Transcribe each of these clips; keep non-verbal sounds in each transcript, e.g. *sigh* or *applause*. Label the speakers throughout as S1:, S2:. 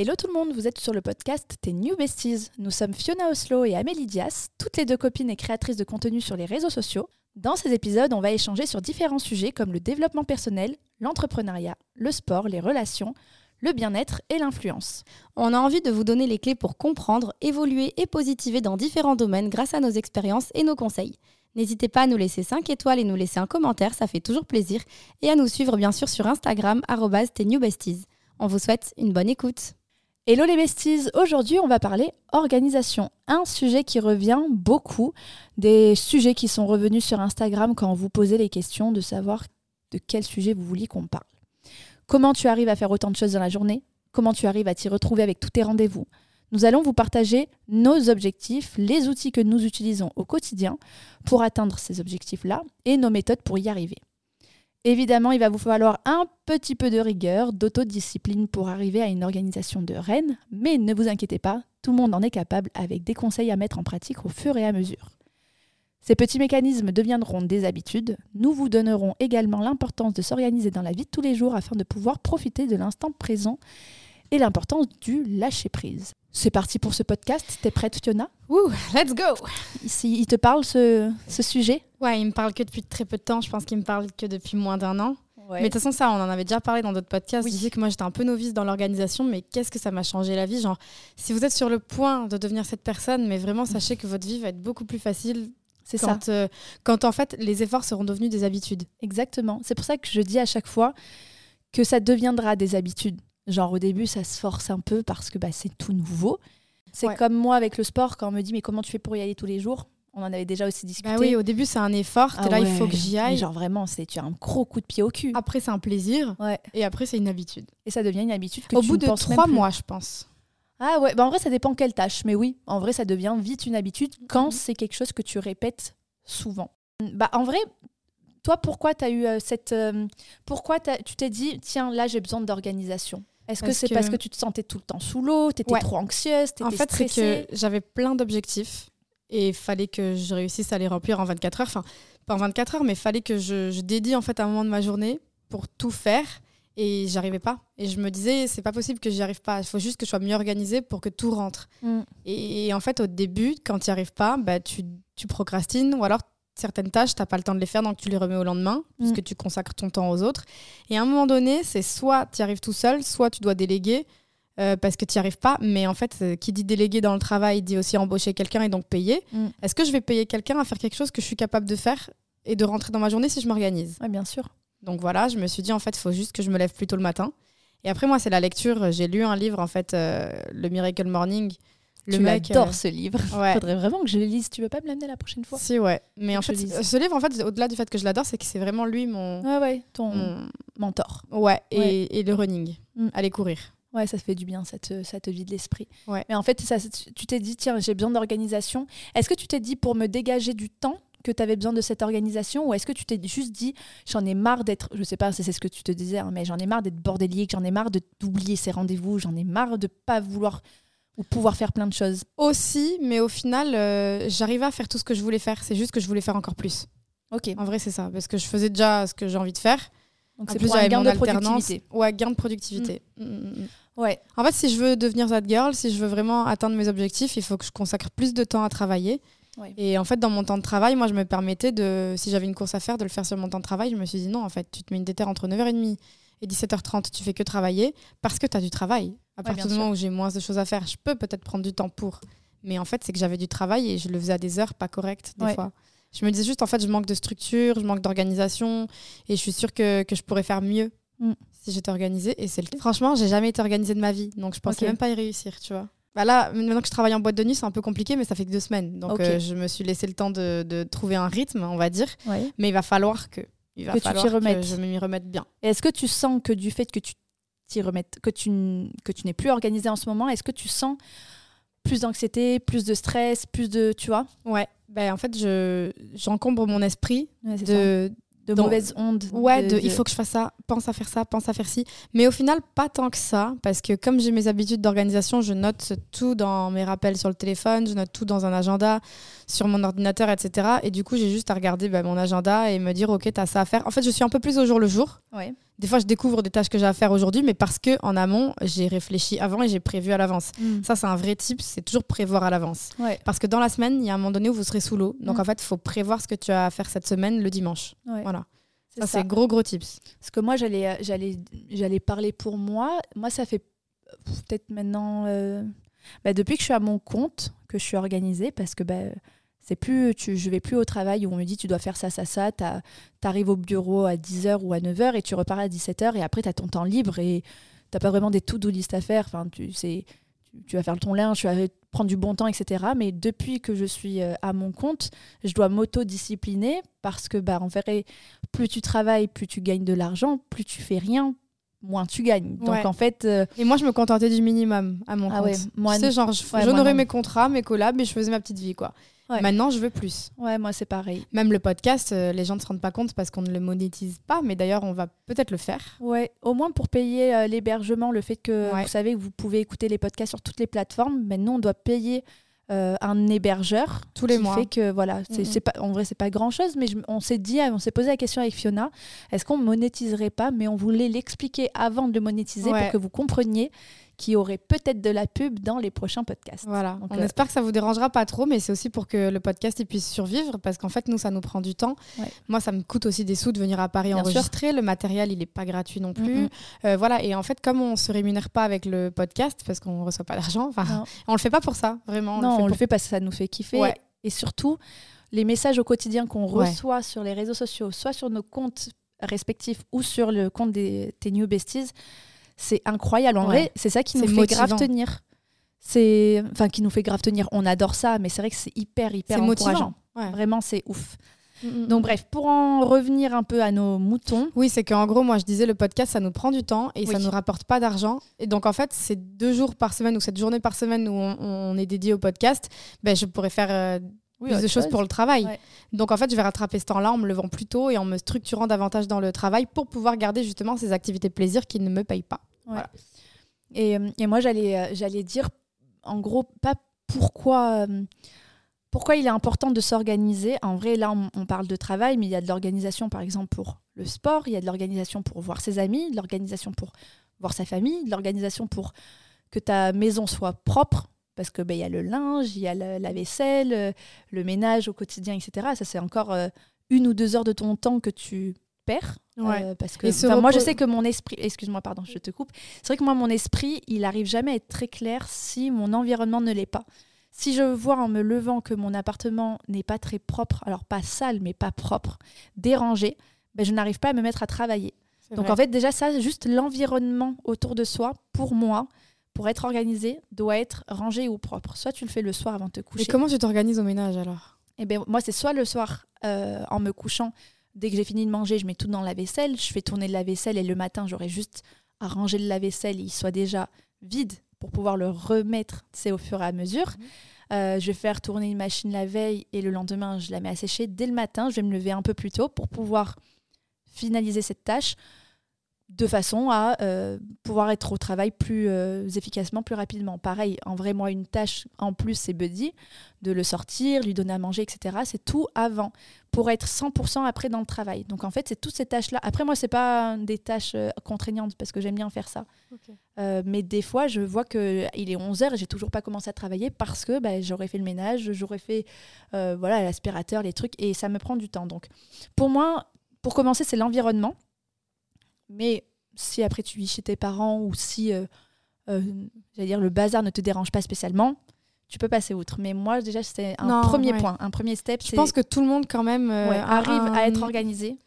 S1: Hello tout le monde, vous êtes sur le podcast Tes New Besties. Nous sommes Fiona Oslo et Amélie Dias, toutes les deux copines et créatrices de contenu sur les réseaux sociaux. Dans ces épisodes, on va échanger sur différents sujets comme le développement personnel, l'entrepreneuriat, le sport, les relations, le bien-être et l'influence.
S2: On a envie de vous donner les clés pour comprendre, évoluer et positiver dans différents domaines grâce à nos expériences et nos conseils. N'hésitez pas à nous laisser 5 étoiles et nous laisser un commentaire, ça fait toujours plaisir. Et à nous suivre bien sûr sur Instagram, besties. On vous souhaite une bonne écoute.
S1: Hello les besties, aujourd'hui on va parler organisation, un sujet qui revient beaucoup, des sujets qui sont revenus sur Instagram quand vous posez les questions de savoir de quel sujet vous vouliez qu'on parle. Comment tu arrives à faire autant de choses dans la journée? Comment tu arrives à t'y retrouver avec tous tes rendez-vous? Nous allons vous partager nos objectifs, les outils que nous utilisons au quotidien pour atteindre ces objectifs-là et nos méthodes pour y arriver. Évidemment, il va vous falloir un petit peu de rigueur, d'autodiscipline pour arriver à une organisation de rennes, mais ne vous inquiétez pas, tout le monde en est capable avec des conseils à mettre en pratique au fur et à mesure. Ces petits mécanismes deviendront des habitudes. Nous vous donnerons également l'importance de s'organiser dans la vie de tous les jours afin de pouvoir profiter de l'instant présent et l'importance du lâcher-prise. C'est parti pour ce podcast. T'es prête, Fiona?
S2: Ouh, let's go
S1: Ici, il te parle ce, ce sujet?
S2: Ouais, il me parle que depuis très peu de temps. Je pense qu'il me parle que depuis moins d'un an. Mais de toute façon, ça, on en avait déjà parlé dans d'autres podcasts. Je disais que moi, j'étais un peu novice dans l'organisation, mais qu'est-ce que ça m'a changé la vie? Genre, si vous êtes sur le point de devenir cette personne, mais vraiment, sachez que votre vie va être beaucoup plus facile. C'est ça. Euh, quand en fait, les efforts seront devenus des habitudes.
S1: Exactement. C'est pour ça que je dis à chaque fois que ça deviendra des habitudes. Genre, au début, ça se force un peu parce que bah, c'est tout nouveau. C'est comme moi avec le sport, quand on me dit, mais comment tu fais pour y aller tous les jours? On en avait déjà aussi discuté.
S2: Bah oui, au début, c'est un effort. Ah là, il faut que j'y aille.
S1: genre vraiment, c'est tu as un gros coup de pied au cul.
S2: Après, c'est un plaisir.
S1: Ouais.
S2: Et après, c'est une habitude.
S1: Et ça devient une habitude que
S2: au
S1: tu
S2: bout de trois mois, je pense.
S1: Ah ouais, bah en vrai, ça dépend quelle tâche. Mais oui, en vrai, ça devient vite une habitude quand mhm. c'est quelque chose que tu répètes souvent. Bah en vrai, toi, pourquoi tu as eu euh, cette. Euh, pourquoi tu t'es dit, tiens, là, j'ai besoin d'organisation? Est-ce que c'est parce que tu te sentais tout le temps sous l'eau, tu étais trop anxieuse, étais
S2: En fait, c'est que j'avais plein d'objectifs et il fallait que je réussisse à les remplir en 24 heures. Enfin, pas en 24 heures, mais il fallait que je, dédie en fait un moment de ma journée pour tout faire. Et j'arrivais pas. Et je me disais, c'est pas possible que j'y arrive pas. Il faut juste que je sois mieux organisée pour que tout rentre. Mm. Et, en fait, au début, quand tu n'y arrives pas, bah, tu, tu procrastines ou alors certaines tâches, tu n'as pas le temps de les faire, donc tu les remets au lendemain, mm. puisque tu consacres ton temps aux autres. Et à un moment donné, c'est soit tu y arrives tout seul, soit tu dois déléguer, euh, parce que tu n'y arrives pas. Mais en fait, euh, qui dit déléguer dans le travail dit aussi embaucher quelqu'un et donc payer. Mm. Est-ce que je vais payer quelqu'un à faire quelque chose que je suis capable de faire et de rentrer dans ma journée si je m'organise?
S1: Oui, bien sûr.
S2: Donc voilà, je me suis dit, en fait, il faut juste que je me lève plus tôt le matin. Et après, moi, c'est la lecture. J'ai lu un livre, en fait, euh, Le Miracle Morning.
S1: Le tu mec ce livre. *laughs* Il faudrait vraiment que je le lise. Tu veux pas me l'amener la prochaine fois?
S2: Si, ouais. Mais en fait, ce livre, en fait, au-delà du fait que je l'adore, c'est que c'est vraiment lui mon.
S1: Ouais, ouais, ton mentor.
S2: Ouais, et, et le running. Mm. Aller courir.
S1: Ouais, ça fait du bien, ça te, ça te vide l'esprit. Ouais. Mais en fait, ça, tu t'es dit, tiens, j'ai besoin d'organisation. Est-ce que tu t'es dit pour me dégager du temps que tu avais besoin de cette organisation? Ou est-ce que tu t'es juste dit, j'en ai marre d'être, je sais pas si c'est ce que tu te disais, hein, mais j'en ai marre d'être bordélique, j'en ai marre d'oublier ces rendez-vous, j'en ai marre de pas vouloir ou pouvoir faire plein de choses
S2: Aussi, mais au final, euh, j'arrivais à faire tout ce que je voulais faire. C'est juste que je voulais faire encore plus.
S1: Ok.
S2: En vrai, c'est ça. Parce que je faisais déjà ce que j'ai envie de faire.
S1: Donc c'est plus un gain de productivité.
S2: Ouais, gain de productivité. Mm.
S1: Mm, mm, ouais.
S2: En fait, si je veux devenir that girl, si je veux vraiment atteindre mes objectifs, il faut que je consacre plus de temps à travailler. Et en fait, dans mon temps de travail, moi, je me permettais de, si j'avais une course à faire, de le faire sur mon temps de travail. Je me suis dit non, en fait, tu te mets une déterre entre 9h30 et 17h30, tu fais que travailler parce que tu as du travail. À partir du moment où j'ai moins de choses à faire, je peux peut-être prendre du temps pour. Mais en fait, c'est que j'avais du travail et je le faisais à des heures pas correctes des fois. Je me disais juste, en fait, je manque de structure, je manque d'organisation et je suis sûre que, que je pourrais faire mieux mm. si j'étais organisée. Et c'est le... Franchement, j'ai jamais été organisée de ma vie, donc je pensais même pas y réussir, tu vois. Bah là, maintenant que je travaille en boîte de nuit, c'est un peu compliqué, mais ça fait que deux semaines. Donc euh, je me suis laissé le temps de, de trouver un rythme, on va dire. Mais il va falloir que il va que falloir tu remettes. que je m'y remette bien.
S1: Est-ce que tu sens que du fait que tu que tu, que tu n'es plus organisé en ce moment, est-ce que tu sens plus d'anxiété, plus de stress, plus de, tu vois?
S2: Ouais. Ben, en fait, je, j'encombre mon esprit de,
S1: de mauvaises ondes.
S2: Ouais, de, il faut que je fasse ça, pense à faire ça, pense à faire ci. Mais au final, pas tant que ça, parce que comme j'ai mes habitudes d'organisation, je note tout dans mes rappels sur le téléphone, je note tout dans un agenda, sur mon ordinateur, etc. Et du coup, j'ai juste à regarder bah, mon agenda et me dire, OK, tu as ça à faire. En fait, je suis un peu plus au jour le jour.
S1: Ouais.
S2: Des fois, je découvre des tâches que j'ai à faire aujourd'hui, mais parce que en amont, j'ai réfléchi avant et j'ai prévu à l'avance. Mm. Ça, c'est un vrai type, c'est toujours prévoir à l'avance. Parce que dans la semaine, il y a un moment donné où vous serez sous l'eau. Donc, mm. en fait, il faut prévoir ce que tu as à faire cette semaine le dimanche. Voilà. Ça, c'est gros, gros tips.
S1: Parce que moi, j'allais, euh, j'allais, j'allais parler pour moi. Moi, ça fait peut-être maintenant, euh, bah, depuis que je suis à mon compte, que je suis organisée, parce que bah, c'est plus, tu, je vais plus au travail où on me dit tu dois faire ça, ça, ça. Tu arrives au bureau à 10h ou à 9h et tu repars à 17h et après tu as ton temps libre et tu pas vraiment des to-do list à faire. Enfin, tu, tu, tu vas faire ton linge, tu vas prendre du bon temps, etc. Mais depuis que je suis euh, à mon compte, je dois m'auto-discipliner parce que, bah, en plus tu travailles, plus tu gagnes de l'argent, plus tu fais rien, moins tu gagnes. Donc en fait. Euh,
S2: et moi, je me contentais du minimum à mon ah compte. moi, tu sais, genre, j'honorais mes contrats, mes collabs, et je faisais ma petite vie, quoi. Maintenant, je veux plus.
S1: Ouais, moi, c'est pareil.
S2: Même le podcast, euh, les gens ne se rendent pas compte parce qu'on ne le monétise pas, mais d'ailleurs, on va peut-être le faire.
S1: Ouais, au moins pour payer euh, l'hébergement, le fait que vous savez que vous pouvez écouter les podcasts sur toutes les plateformes, maintenant, on doit payer euh, un hébergeur
S2: tous les mois.
S1: Fait que voilà, c'est pas en vrai c'est pas grand chose, mais on s'est dit, on s'est posé la question avec Fiona, est-ce qu'on monétiserait pas Mais on voulait l'expliquer avant de le monétiser pour que vous compreniez qui aurait peut-être de la pub dans les prochains podcasts.
S2: Voilà. on euh, espère que ça vous dérangera pas trop, mais c'est aussi pour que le podcast il puisse survivre, parce qu'en fait, nous, ça nous prend du temps. Moi, ça me coûte aussi des sous de venir à Paris enregistrer. Le matériel, il n'est pas gratuit non plus. Euh, voilà. Et en fait, comme on se rémunère pas avec le podcast, parce qu'on reçoit pas d'argent, on le fait pas pour ça, vraiment.
S1: Non, on le fait, parce que ça nous fait kiffer. Et surtout, les messages au quotidien qu'on reçoit sur les réseaux sociaux, soit sur nos comptes respectifs ou sur le compte des tes New Besties, c'est incroyable. En vrai, c'est ça qui nous fait grave tenir. C'est, enfin, qui nous fait grave tenir. On adore ça, mais c'est vrai que c'est hyper, hyper encourageant. Vraiment, c'est ouf. Mm, mm, Donc mm. bref, pour en revenir un peu à nos moutons.
S2: Oui, c'est qu'en gros, moi je disais, le podcast, ça nous prend du temps et ça ne nous rapporte pas d'argent. Et donc en fait, ces deux jours par semaine ou cette journée par semaine où on, est dédié au podcast, ben, je pourrais faire euh, plus de choses pour le travail. Donc en fait, je vais rattraper ce temps-là en me levant plus tôt et en me structurant davantage dans le travail pour pouvoir garder justement ces activités de plaisir qui ne me payent pas.
S1: Et, euh, et, moi, j'allais, euh, j'allais dire, en gros, pas pourquoi, euh, pourquoi il est important de s'organiser. En vrai, là, on, parle de travail, mais il y a de l'organisation, par exemple, pour le sport, il y a de l'organisation pour voir ses amis, de l'organisation pour voir sa famille, de l'organisation pour que ta maison soit propre, parce que ben, il y a le linge, il y a la, vaisselle, le ménage au quotidien, etc. Ça, c'est encore une ou deux heures de ton temps que tu perds
S2: Ouais.
S1: Euh, parce que moi, je sais que mon esprit, excuse-moi, pardon, je te coupe. C'est vrai que moi, mon esprit, il arrive jamais à être très clair si mon environnement ne l'est pas. Si je vois en me levant que mon appartement n'est pas très propre, alors pas sale, mais pas propre, dérangé, ben, je n'arrive pas à me mettre à travailler. Donc en fait, déjà, ça, juste l'environnement autour de soi, pour moi, pour être organisé, doit être rangé ou propre. Soit tu le fais le soir avant de te coucher.
S2: Et comment tu t'organises au ménage alors?
S1: Eh bien, moi, c'est soit le soir euh, en me couchant, Dès que j'ai fini de manger, je mets tout dans la vaisselle, je fais tourner de la vaisselle et le matin, j'aurai juste à ranger le lave-vaisselle, il soit déjà vide pour pouvoir le remettre au fur et à mesure. Mhm. Euh, je vais faire tourner une machine la veille et le lendemain, je la mets à sécher. Dès le matin, je vais me lever un peu plus tôt pour pouvoir finaliser cette tâche de façon à euh, pouvoir être au travail plus euh, efficacement, plus rapidement. Pareil, en vrai, moi, une tâche en plus, c'est Buddy, de le sortir, lui donner à manger, etc. C'est tout avant, pour être 100% après dans le travail. Donc en fait, c'est toutes ces tâches-là. Après, moi, c'est pas des tâches euh, contraignantes, parce que j'aime bien faire ça. mais des fois, je vois qu'il est 11h et j'ai toujours pas commencé à travailler parce que bah, j'aurais fait le ménage, j'aurais fait voilà l'aspirateur, les trucs, et ça me prend du temps. Donc pour moi, pour commencer, c'est l'environnement mais si après tu vis chez tes parents ou si, euh, euh, j'allais dire, le bazar ne te dérange pas spécialement, tu peux passer outre. Mais moi, déjà, c'est un premier point, un premier step.
S2: Je pense que tout le monde, quand même, euh,
S1: arrive à être organisé.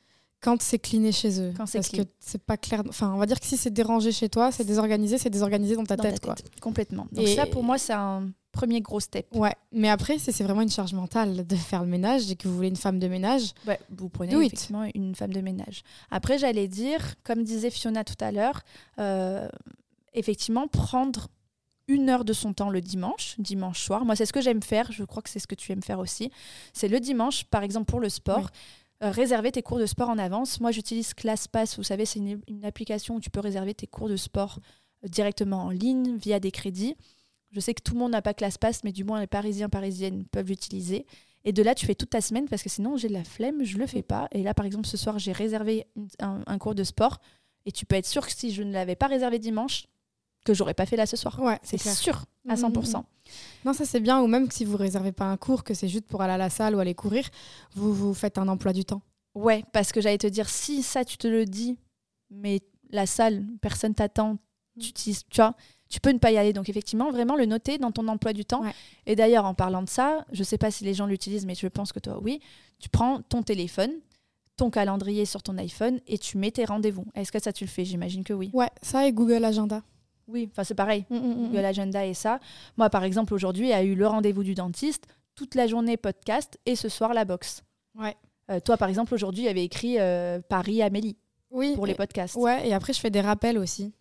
S2: Quand c'est cliné chez eux. Quand Parce que c'est pas clair. Enfin, on va dire que si c'est dérangé chez toi, c'est désorganisé, c'est désorganisé dans ta tête. Quoi.
S1: Complètement. Donc, ça, pour moi, c'est un premier gros step.
S2: Ouais, mais après, c'est vraiment une charge mentale de faire le ménage et que vous voulez une femme de ménage.
S1: vous prenez effectivement une femme de ménage. Après, j'allais dire, comme disait Fiona tout à l'heure, euh, effectivement, prendre une heure de son temps le dimanche, dimanche soir. Moi, c'est ce que j'aime faire. Je crois que c'est ce que tu aimes faire aussi. C'est le dimanche, par exemple, pour le sport. Euh, réserver tes cours de sport en avance. Moi, j'utilise ClassPass. Vous savez, c'est une, une, application où tu peux réserver tes cours de sport euh, directement en ligne via des crédits. Je sais que tout le monde n'a pas ClassPass, mais du moins les Parisiens, Parisiennes peuvent l'utiliser. Et de là, tu fais toute ta semaine parce que sinon, j'ai de la flemme, je le fais pas. Et là, par exemple, ce soir, j'ai réservé un, cours de sport. Et tu peux être sûr que si je ne l'avais pas réservé dimanche, que j'aurais pas fait là ce soir.
S2: Ouais,
S1: c'est sûr, à 100%. Mm, mm, mm.
S2: Non, ça c'est bien. Ou même si vous réservez pas un cours, que c'est juste pour aller à la salle ou aller courir, vous vous faites un emploi du temps.
S1: Ouais, parce que j'allais te dire, si ça tu te le dis, mais la salle, personne t'attend, tu, tu vois, tu peux ne pas y aller. Donc effectivement, vraiment le noter dans ton emploi du temps. Et d'ailleurs, en parlant de ça, je sais pas si les gens l'utilisent, mais je pense que toi, oui, tu prends ton téléphone, ton calendrier sur ton iPhone et tu mets tes rendez-vous. Est-ce que ça tu le fais? J'imagine que oui.
S2: Ouais, ça et Google Agenda.
S1: Oui, enfin c'est pareil. Mm, mm, mm, Google Agenda et ça. Moi, par exemple, aujourd'hui, il y a eu le rendez-vous du dentiste, toute la journée podcast et ce soir la boxe.
S2: Ouais.
S1: Euh, toi, par exemple, aujourd'hui, il y avait écrit euh, Paris Amélie
S2: oui,
S1: pour les podcasts.
S2: Ouais, et après, je fais des rappels aussi.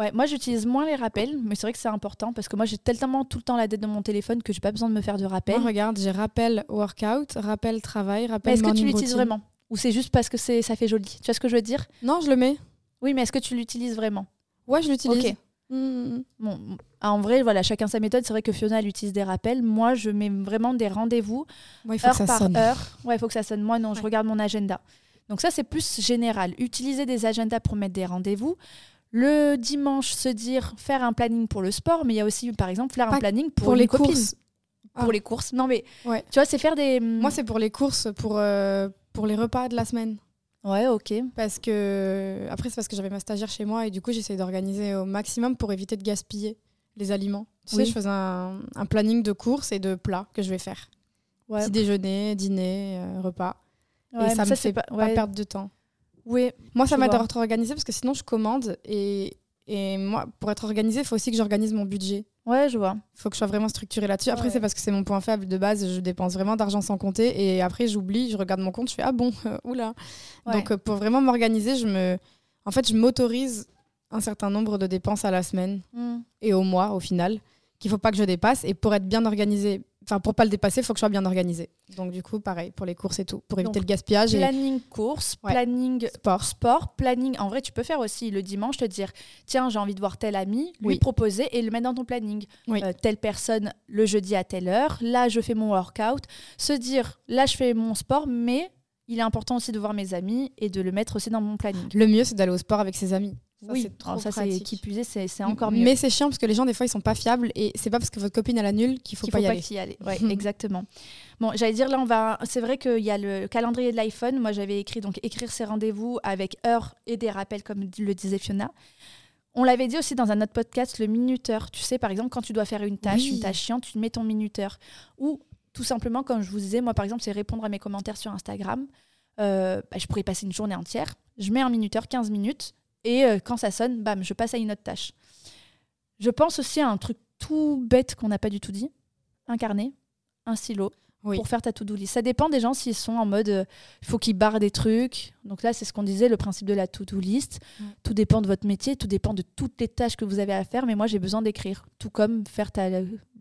S1: Ouais, moi j'utilise moins les rappels, mais c'est vrai que c'est important parce que moi j'ai tellement tout le temps la tête de mon téléphone que j'ai pas besoin de me faire de rappels.
S2: regarde, j'ai rappel workout, rappel travail, rappel
S1: Est-ce que tu l'utilises vraiment? Ou c'est juste parce que c'est ça fait joli? Tu vois ce que je veux dire?
S2: Non, je le mets.
S1: Oui, mais est-ce que tu l'utilises vraiment?
S2: Ouais, je l'utilise. Ok.
S1: Mm, bon, en vrai, voilà, chacun sa méthode. C'est vrai que Fiona, elle utilise des rappels. Moi, je mets vraiment des rendez-vous heure par sonne. heure. Ouais, il faut que ça sonne. Moi, non, je regarde mon agenda. Donc ça, c'est plus général. Utiliser des agendas pour mettre des rendez-vous. Le dimanche, se dire faire un planning pour le sport, mais il y a aussi, par exemple, faire un planning pour, les courses. Pour ah. les courses. Non, mais ouais. tu vois, c'est faire des.
S2: Moi, c'est pour les courses, pour, euh, pour les repas de la semaine.
S1: Ouais, ok.
S2: Parce que. Après, c'est parce que j'avais ma stagiaire chez moi et du coup, j'essaie d'organiser au maximum pour éviter de gaspiller les aliments. Tu sais, je faisais un, planning de courses et de plats que je vais faire. Ouais. Petit déjeuner, dîner, euh, repas. et ça me fait pas, pas perdre de temps.
S1: Oui.
S2: Moi, ça m'aide d'être organisée parce que sinon, je commande et, et moi, pour être organisée, il faut aussi que j'organise mon budget.
S1: Ouais, je vois.
S2: Il faut que je sois vraiment structurée là-dessus. Après, c'est parce que c'est mon point faible de base. Je dépense vraiment d'argent sans compter. Et après, j'oublie, je regarde mon compte, je fais Ah bon, *laughs* oula. Donc, euh, pour vraiment m'organiser, je me. En fait, je m'autorise un certain nombre de dépenses à la semaine hmm. et au mois, au final, qu'il faut pas que je dépasse. Et pour être bien organisée Enfin, pour pas le dépasser, il faut que je sois bien organisé. Donc, du coup, pareil, pour les courses et tout, pour éviter le gaspillage.
S1: Planning course, planning sport. sport, planning. En vrai, tu peux faire aussi le dimanche, te dire tiens, j'ai envie de voir tel ami, lui proposer et le mettre dans ton planning. Euh, telle personne le jeudi à telle heure, là, je fais mon workout. Se dire là, je fais mon sport, mais il est important aussi de voir mes amis et de le mettre aussi dans mon planning.
S2: Le mieux, c'est d'aller au sport avec ses amis.
S1: Ça, oui, trop ça c'est qui c'est encore mieux.
S2: Mais c'est chiant parce que les gens des fois ils sont pas fiables et c'est pas parce que votre copine elle annule qu'il faut, faut pas y aller.
S1: y aller. Ouais, exactement. Bon, j'allais dire là on va. C'est vrai qu'il y a le calendrier de l'iPhone. Moi j'avais écrit donc écrire ses rendez-vous avec heure et des rappels comme le disait Fiona. On l'avait dit aussi dans un autre podcast, le minuteur. Tu sais, par exemple, quand tu dois faire une tâche, une tâche chiante, tu mets ton minuteur. Ou tout simplement, comme je vous disais, moi par exemple, c'est répondre à mes commentaires sur Instagram. Euh, bah, je pourrais passer une journée entière. Je mets un minuteur, 15 minutes et euh, quand ça sonne, bam, je passe à une autre tâche. Je pense aussi à un truc tout bête qu'on n'a pas du tout dit. Un carnet, un stylo pour faire ta to-do list. Ça dépend des gens s'ils sont en mode il euh, faut qu'ils barrent des trucs. Donc là, c'est ce qu'on disait, le principe de la to-do list. Tout dépend de votre métier, tout dépend de toutes les tâches que vous avez à faire. Mais moi, j'ai besoin d'écrire. Tout comme faire ta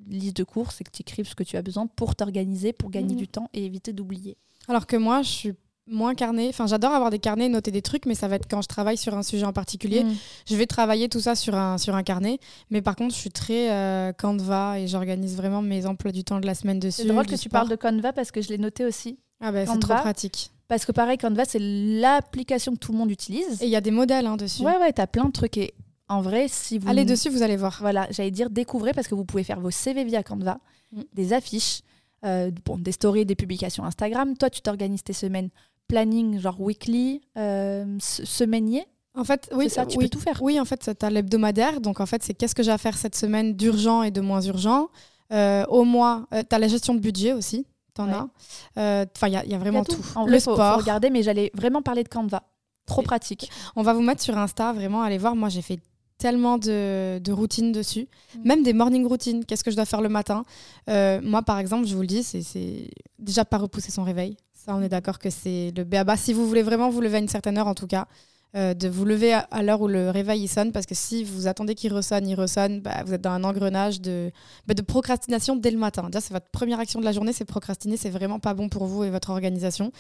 S1: liste de courses et que tu écrives ce que tu as besoin pour t'organiser, pour gagner mhm. du temps et éviter d'oublier.
S2: Alors que moi, je suis moins carnet. Enfin, j'adore avoir des carnets, noter des trucs, mais ça va être quand je travaille sur un sujet en particulier. Mm. Je vais travailler tout ça sur un, sur un carnet. Mais par contre, je suis très euh, Canva et j'organise vraiment mes emplois du temps de la semaine dessus.
S1: C'est drôle que tu parles de Canva parce que je l'ai noté aussi.
S2: Ah ben, c'est trop pratique.
S1: Parce que pareil, Canva, c'est l'application que tout le monde utilise.
S2: Et il y a des modèles hein, dessus.
S1: Ouais, ouais, t'as plein de trucs. Et en vrai, si vous.
S2: Allez dessus, vous allez voir.
S1: Voilà, j'allais dire découvrez parce que vous pouvez faire vos CV via Canva, mm. des affiches, euh, bon, des stories, des publications Instagram. Toi, tu t'organises tes semaines planning genre weekly, euh, semainier
S2: en fait, oui,
S1: ça, tu peux tout faire.
S2: Oui, en fait, tu as l'hebdomadaire. Donc, en fait, c'est qu'est-ce que j'ai à faire cette semaine d'urgent et de moins urgent. Euh, au mois, euh, tu as la gestion de budget aussi. Tu en as. Enfin, il y, a vraiment tout.
S1: le sport. Faut regarder, mais j'allais vraiment parler de Canva. Trop pratique.
S2: On va vous mettre sur Insta, vraiment, allez voir. Moi, j'ai fait tellement de, routines dessus, mm. même des morning routines. Qu'est-ce que je dois faire le matin? Moi, par exemple, je vous le dis, c'est déjà pas repousser son réveil on est d'accord que c'est le BABA. Si vous voulez vraiment vous lever à une certaine heure, en tout cas, euh, de vous lever à, l'heure où le réveil sonne, parce que si vous attendez qu'il ressonne, il ressonne, bah, vous êtes dans un engrenage de, bah, de procrastination dès le matin. Déjà, c'est votre première action de la journée, c'est procrastiner, c'est vraiment pas bon pour vous et votre organisation.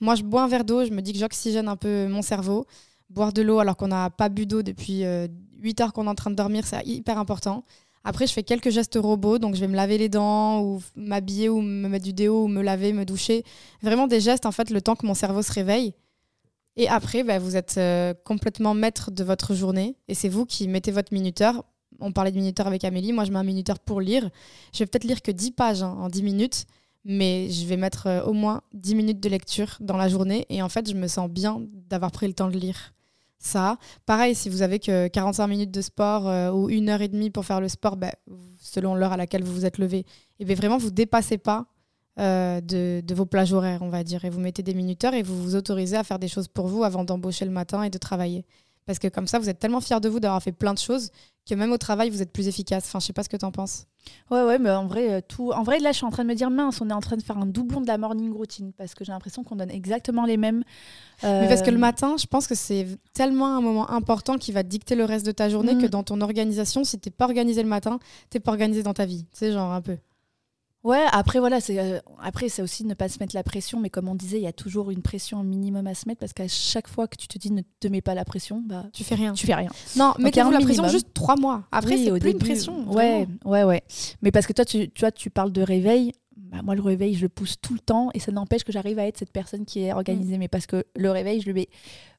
S2: Moi, je bois un verre d'eau, je me dis que j'oxygène un peu mon cerveau. Boire de l'eau alors qu'on n'a pas bu d'eau depuis 8 euh, heures qu'on est en train de dormir, c'est hyper important. Après, je fais quelques gestes robots, donc je vais me laver les dents ou m'habiller ou me mettre du déo ou me laver, me doucher. Vraiment des gestes, en fait, le temps que mon cerveau se réveille. Et après, bah, vous êtes euh, complètement maître de votre journée et c'est vous qui mettez votre minuteur. On parlait de minuteur avec Amélie, moi je mets un minuteur pour lire. Je vais peut-être lire que 10 pages hein, en 10 minutes, mais je vais mettre euh, au moins 10 minutes de lecture dans la journée et en fait je me sens bien d'avoir pris le temps de lire ça. Pareil, si vous avez que 45 minutes de sport euh, ou une heure et demie pour faire le sport, bah, selon l'heure à laquelle vous vous êtes levé, et eh bien vraiment vous dépassez pas euh, de, de, vos plages horaires, on va dire, et vous mettez des minuteurs et vous vous autorisez à faire des choses pour vous avant d'embaucher le matin et de travailler. Parce que comme ça, vous êtes tellement fier de vous d'avoir fait plein de choses que même au travail, vous êtes plus efficace. Enfin, je sais pas ce que tu en penses.
S1: Ouais, ouais, mais en vrai, euh, tout. En vrai, là, je suis en train de me dire, mince, on est en train de faire un doublon de la morning routine parce que j'ai l'impression qu'on donne exactement les mêmes.
S2: Mais parce que le euh, matin, je pense que c'est tellement un moment important qui va dicter le reste de ta journée que mm. dans ton organisation, si t'es pas organisé le matin, t'es pas organisé dans ta vie. Tu sais, genre un peu.
S1: Ouais, après voilà, c'est euh, après c'est aussi ne pas se mettre la pression, mais comme on disait, il y a toujours une pression minimum à se mettre parce qu'à chaque fois que tu te dis ne te mets pas la pression, bah
S2: tu fais rien.
S1: Tu fais rien.
S2: Non, mettez-vous la pression juste trois mois. Après c'est plus une pression.
S1: Ouais, ouais, ouais. Mais parce que toi, tu, tu vois, tu parles de réveil. Bah, moi, le réveil, je le pousse tout le temps et ça n'empêche que j'arrive à être cette personne qui est organisée. Mm. Mais parce que le réveil, je le mets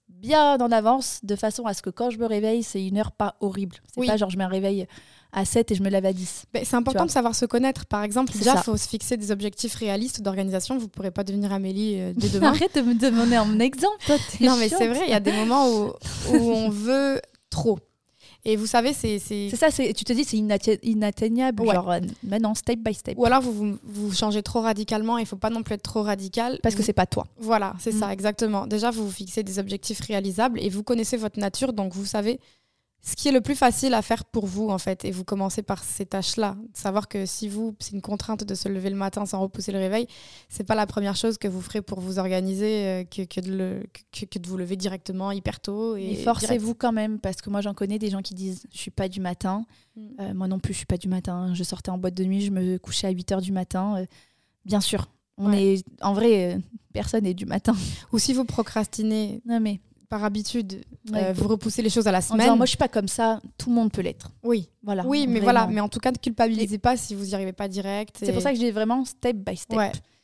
S1: bien en avance de façon à ce que quand je me réveille, c'est une heure pas horrible. C'est pas genre je mets un réveil à 7 et je me lève à 10.
S2: c'est important de savoir se connaître. Par exemple, déjà, il faut se fixer des objectifs réalistes d'organisation. Vous ne pourrez pas devenir Amélie euh, dès demain.
S1: Arrête de me demander un exemple.
S2: non, mais c'est vrai, il y a des moments où, où on veut trop. Et vous savez, c'est.
S1: C'est ça, tu te dis, c'est inatteignable, genre euh, maintenant, step by step.
S2: Ou alors, vous, vous, changez trop radicalement, il ne faut pas non plus être trop radical.
S1: Parce que c'est pas toi.
S2: Voilà, c'est ça, mm. exactement. Déjà, vous vous fixez des objectifs réalisables et vous connaissez votre nature, donc vous savez ce qui est le plus facile à faire pour vous, en fait, et vous commencez par ces tâches-là. Savoir que si vous, c'est une contrainte de se lever le matin sans repousser le réveil, c'est pas la première chose que vous ferez pour vous organiser euh, que, que, de le, que, de vous lever directement hyper tôt. Et,
S1: forcez-vous quand même, parce que moi j'en connais des gens qui disent je suis pas du matin. Mm. Euh, moi non plus, je suis pas du matin. Je sortais en boîte de nuit, je me couchais à 8 h du matin. Euh, bien sûr, on est en vrai, personne n'est du matin.
S2: Ou si vous procrastinez.
S1: Non mais
S2: par habitude, euh, vous repoussez les choses à la semaine.
S1: moi, je suis pas comme ça. Tout le monde peut l'être.
S2: Oui, voilà. Oui, mais voilà. Mais en tout cas, ne culpabilisez pas si vous n'y arrivez pas direct.
S1: C'est pour ça que dis vraiment step by step.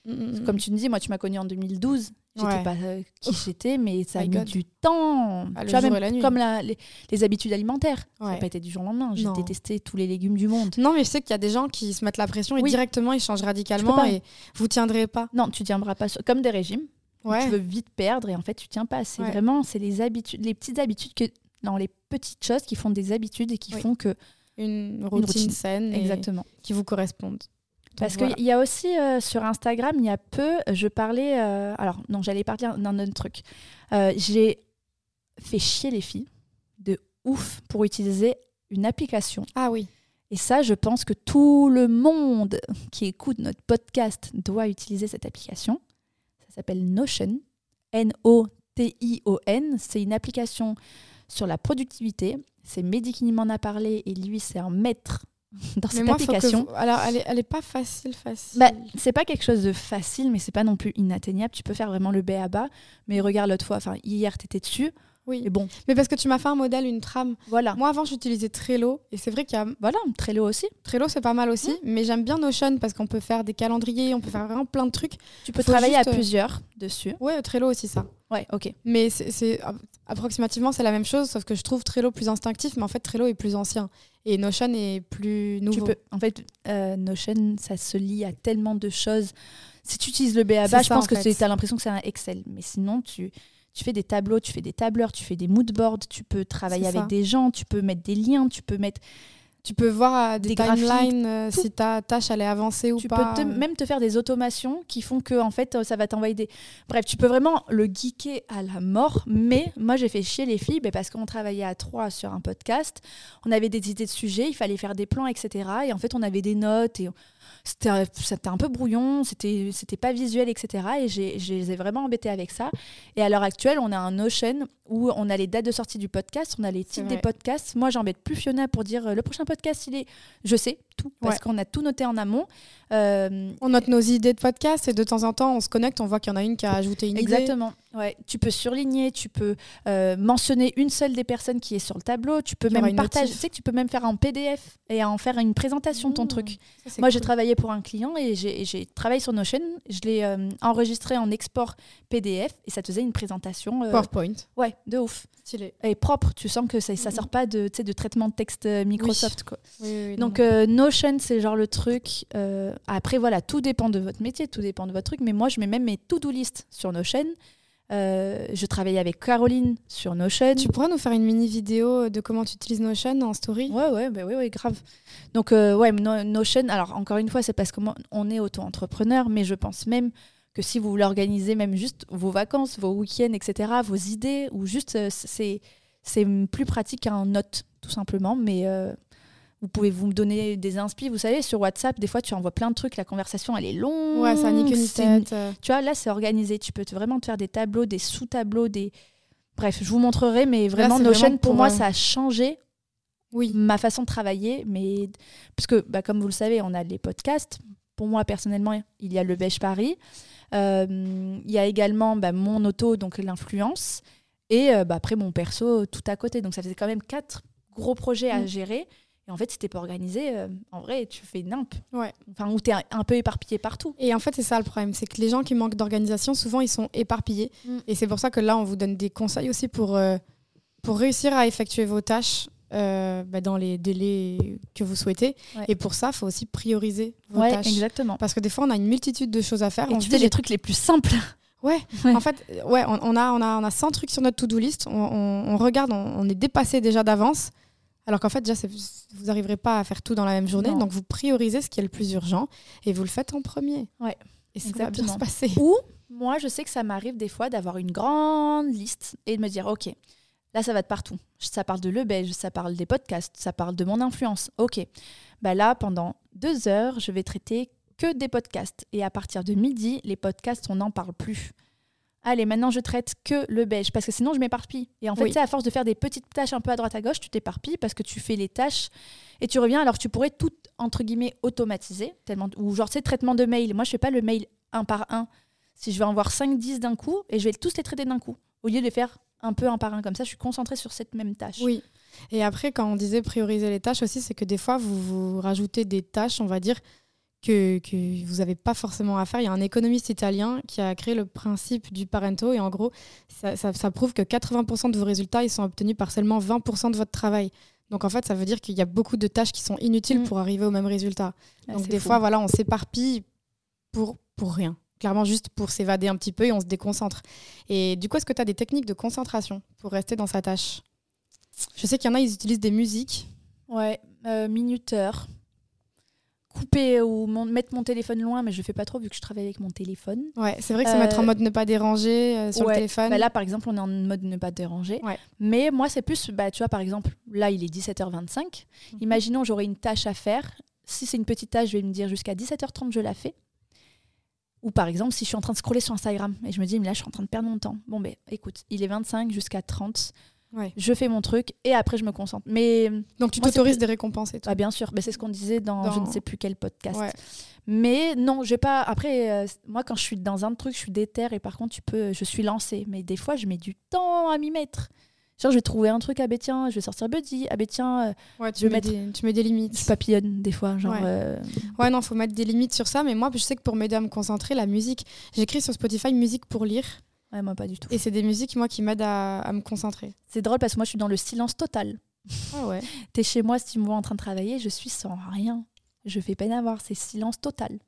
S1: Mm, mm, mm. Comme tu me dis, moi, tu m'as connue en 2012. J'étais pas euh, qui j'étais, mais ça a mis du temps.
S2: Ah, tu vois, même la nuit.
S1: Comme les, habitudes alimentaires. Ça n'a pas été du jour au lendemain. J'ai détesté tous les légumes du monde.
S2: Non, mais je sais qu'il y a des gens qui se mettent la pression et directement ils changent radicalement et vous tiendrez pas.
S1: Non, tu tiendras pas. Comme des régimes tu veux vite perdre et en fait tu tiens pas. C'est vraiment c'est les habitudes, les petites habitudes que dans les petites choses qui font des habitudes et qui font que
S2: une routine, saine,
S1: exactement,
S2: qui vous correspondent.
S1: Parce qu'il y a aussi euh, sur Instagram, il y a peu, je parlais. Euh, alors, non, j'allais parler d'un autre truc. Euh, j'ai fait chier les filles de ouf pour utiliser une application.
S2: Ah oui.
S1: Et ça, je pense que tout le monde qui écoute notre podcast doit utiliser cette application s'appelle Notion. N-O-T-I-O-N. C'est une application sur la productivité. C'est Mehdi qui m'en a parlé et lui, c'est un maître *laughs* dans cette application.
S2: Alors, elle est, elle est, pas facile, facile.
S1: Bah, c'est pas quelque chose de facile, mais c'est pas non plus inatteignable. Tu peux faire vraiment le B à bas. Mais regarde l'autre fois, enfin, hier, tu étais dessus.
S2: Oui. Mais bon. Mais parce que tu m'as fait un modèle, une trame. Voilà. Moi, avant, j'utilisais Trello. Et c'est vrai qu'il y a.
S1: Voilà, Trello aussi.
S2: Trello, c'est pas mal aussi. Mmh. Mais j'aime bien Notion parce qu'on peut faire des calendriers, on peut faire vraiment plein de trucs.
S1: Tu peux travailler à euh, plusieurs dessus.
S2: Ouais, Trello aussi, ça.
S1: Ouais, ok.
S2: Mais c'est approximativement, c'est la même chose, sauf que je trouve Trello plus instinctif, mais en fait, Trello est plus ancien. Et Notion est plus nouveau.
S1: en fait, euh, Notion, ça se lie à tellement de choses. Si tu utilises le BABA, je pense que tu as l'impression que c'est un Excel. Mais sinon, tu tu fais des tableaux, tu fais des tableurs, tu fais des moodboards, tu peux travailler avec des gens, tu peux mettre des liens, tu peux mettre
S2: tu peux voir euh, des, des timelines euh, si ta tâche allait avancer ou
S1: pas.
S2: Tu
S1: peux même te faire des automations qui font que en fait ça va t'envoyer des. Bref, tu peux vraiment le geeker à la mort. Mais moi j'ai fait chier les filles parce qu'on travaillait à trois sur un podcast. On avait des idées de sujets, il fallait faire des plans, etc. Et en fait on avait des notes et c'était un peu brouillon, c'était pas visuel, etc. Et je les ai vraiment embêtés avec ça. Et à l'heure actuelle, on a un Notion où on a les dates de sortie du podcast, on a les titres des podcasts. Moi, j'embête plus Fiona pour dire euh, le prochain podcast, il est. Je sais tout, parce qu'on a tout noté en amont.
S2: Euh, on note nos idées de podcast et de temps en temps, on se connecte, on voit qu'il y en a une qui a ajouté une
S1: idée. Exactement. Ouais. Tu peux surligner, tu peux euh, mentionner une seule des personnes qui est sur le tableau, tu peux même partager. Tu sais que tu peux même faire un PDF et en faire une présentation de ton mmh. truc. Moi, j'ai travaillé travaillais pour un client et j'ai travaillé sur Notion. Je l'ai euh, enregistré en export PDF et ça te faisait une présentation.
S2: Euh, PowerPoint.
S1: Ouais, de ouf.
S2: Stylé.
S1: Et propre. Tu sens que ça, ça sort pas de, de traitement de texte euh, Microsoft. Quoi.
S2: Oui,
S1: Donc Notion, c'est genre le truc. après, voilà, tout dépend de votre métier, tout dépend de votre truc. Mais moi, je mets même mes to-do list sur Notion. Euh, je travaillais avec Caroline sur Notion.
S2: Tu pourrais nous faire une mini vidéo de comment tu utilises Notion en story?
S1: Ouais, ouais, bah, ouais, grave. Donc, euh, ouais, Notion, alors encore une fois, c'est parce qu'on est auto-entrepreneur, mais je pense même que si vous voulez organiser même juste vos vacances, vos week-ends, etc., vos idées, ou juste, euh, c'est plus pratique qu'un note, tout simplement. Mais vous pouvez vous donner des inspi. Vous savez, sur WhatsApp, des fois, tu envoies plein de trucs, la conversation, elle est longue.
S2: Ouais, ça nique une tête.
S1: Tu vois, là, c'est organisé. Tu peux vraiment te faire des tableaux, des sous-tableaux, des... Bref, je vous montrerai, mais vraiment, Notion, pour, moi, ça a changé
S2: oui.
S1: ma façon de travailler. Mais... Parce que, bah, comme vous le savez, on a les podcasts. Pour moi, personnellement, il y a le Beige Paris. Euh, il y a également bah, mon auto, donc l'influence. Et euh, bah, après, mon perso, tout à côté. Donc, ça faisait quand même quatre gros projets à mm. gérer. Et en fait, si t'es pas organisé, euh, en vrai, tu fais nimp.
S2: Ouais.
S1: Enfin, ou t'es un, un peu éparpillé partout.
S2: Et en fait, c'est ça le problème, c'est que les gens qui manquent d'organisation, souvent, ils sont éparpillés. Mm. Et c'est pour ça que là, on vous donne des conseils aussi pour, euh, pour réussir à effectuer vos tâches euh, bah, dans les délais que vous souhaitez. Et pour ça, il faut aussi prioriser vos
S1: ouais,
S2: tâches.
S1: exactement.
S2: Parce que des fois, on a une multitude de choses à faire.
S1: Et
S2: on
S1: tu fais les trucs les plus simples.
S2: Ouais. *laughs* en fait, ouais, on, a, on, a, on a 100 trucs sur notre to-do list. On, on, regarde, on, est dépassé déjà d'avance. Alors qu'en fait, déjà, vous n'arriverez pas à faire tout dans la même journée. Donc, vous priorisez ce qui est le plus urgent et vous le faites en premier.
S1: Ouais.
S2: Et ça va bien se passer.
S1: Ou, moi, je sais que ça m'arrive des fois d'avoir une grande liste et de me dire, OK, là, ça va de partout. Ça parle de Le Belge, ça parle des podcasts, ça parle de mon influence. OK. Bah là, pendant deux heures, je vais traiter que des podcasts. Et à partir de midi, les podcasts, on n'en parle plus allez, maintenant je traite que le beige, parce que sinon je m'éparpille. Et en fait, c'est à force de faire des petites tâches un peu à droite à gauche, tu t'éparpilles parce que tu fais les tâches et tu reviens. Alors tu pourrais tout, entre guillemets, automatiser, tellement, ou genre, c'est traitement de mail. Moi, je fais pas le mail un par un. Si je vais en voir 5-10 d'un coup, et je vais tous les traiter d'un coup, au lieu de les faire un peu un par un. Comme ça, je suis concentrée sur cette même tâche.
S2: Oui. Et après, quand on disait prioriser les tâches aussi, c'est que des fois, vous, vous rajoutez des tâches, on va dire, que, vous n'avez pas forcément à faire. Il y a un économiste italien qui a créé le principe du Parento et en gros, ça, prouve que 80% de vos résultats ils sont obtenus par seulement 20% de votre travail. Donc en fait, ça veut dire qu'il y a beaucoup de tâches qui sont inutiles mm. pour arriver au même résultat. Ah, Donc des fois, voilà, on s'éparpille pour, pour rien. Clairement, juste pour s'évader un petit peu et on se déconcentre. Et du coup, est-ce que tu as des techniques de concentration pour rester dans sa tâche? Je sais qu'il y en a, ils utilisent des musiques.
S1: Ouais, euh, minuteur couper ou mettre mon téléphone loin, mais je fais pas trop vu que je travaille avec mon téléphone.
S2: Ouais, c'est vrai que c'est mettre en euh, mode ne pas déranger euh, sur le téléphone.
S1: Bah là, par exemple, on est en mode ne pas déranger. Mais moi, c'est plus, bah, tu vois, par exemple, là, il est 17h25. Mhm. Imaginons, j'aurais une tâche à faire. Si c'est une petite tâche, je vais me dire jusqu'à 17h30, je la fais. Ou par exemple, si je suis en train de scroller sur Instagram et je me dis, mais là, je suis en train de perdre mon temps. Bon, ben écoute, il est 25 jusqu'à 30 je fais mon truc et après je me concentre. Mais
S2: donc tu t'autorises des récompenses et tout.
S1: Ah, bien sûr, mais c'est ce qu'on disait dans, je ne sais plus quel podcast. Mais non, j'ai pas. Après, euh, moi quand je suis dans un truc, je suis déter et par contre tu peux, je suis lancée. Mais des fois, je mets du temps à m'y mettre. Genre, je vais trouver un truc, ah ben tiens, je vais sortir Buddy, ah ben tiens,
S2: euh, tu, mets des, tu mets des limites.
S1: Je papillonne des fois, genre.
S2: Ouais.
S1: Euh,
S2: ouais, non, faut mettre des limites sur ça, mais moi, je sais que pour m'aider à me concentrer, la musique, j'écris sur Spotify musique pour lire
S1: moi pas du tout.
S2: Et c'est des musiques, moi, qui m'aident à, me concentrer.
S1: C'est drôle parce que moi, je suis dans le silence total.
S2: Ah ouais. *laughs*
S1: T'es chez moi, si tu me vois en train de travailler, je suis sans rien. Je fais peine à voir, c'est silence total.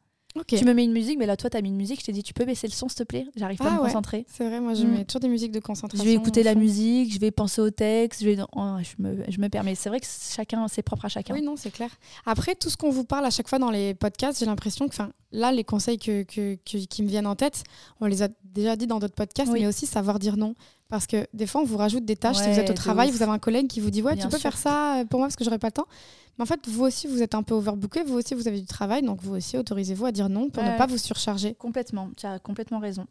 S1: Tu me mets une musique, mais là, toi, tu as mis une musique. Je t'ai dit, tu peux baisser le son, s'il te plaît? J'arrive pas à me ah concentrer.
S2: C'est vrai, moi, je mm. mets toujours des musiques de concentration.
S1: Je vais écouter la musique, je vais penser au texte, je, vais... Oh, je, me... je me permets. C'est vrai que chacun, c'est propre à chacun.
S2: Oui, non, c'est clair. Après, tout ce qu'on vous parle à chaque fois dans les podcasts, j'ai l'impression que là, les conseils que, que, qui me viennent en tête, on les a déjà dit dans d'autres podcasts, mais aussi savoir dire non. Parce que des fois, on vous rajoute des tâches. si vous êtes au travail, vous avez un collègue qui vous dit Ouais, tu peux faire ça pour moi parce que j'aurai pas le temps. Mais en fait, vous aussi, vous êtes un peu overbooké. Vous aussi, vous avez du travail. Donc, vous aussi, autorisez-vous à dire non pour ne pas vous surcharger.
S1: Complètement. Tu as complètement raison.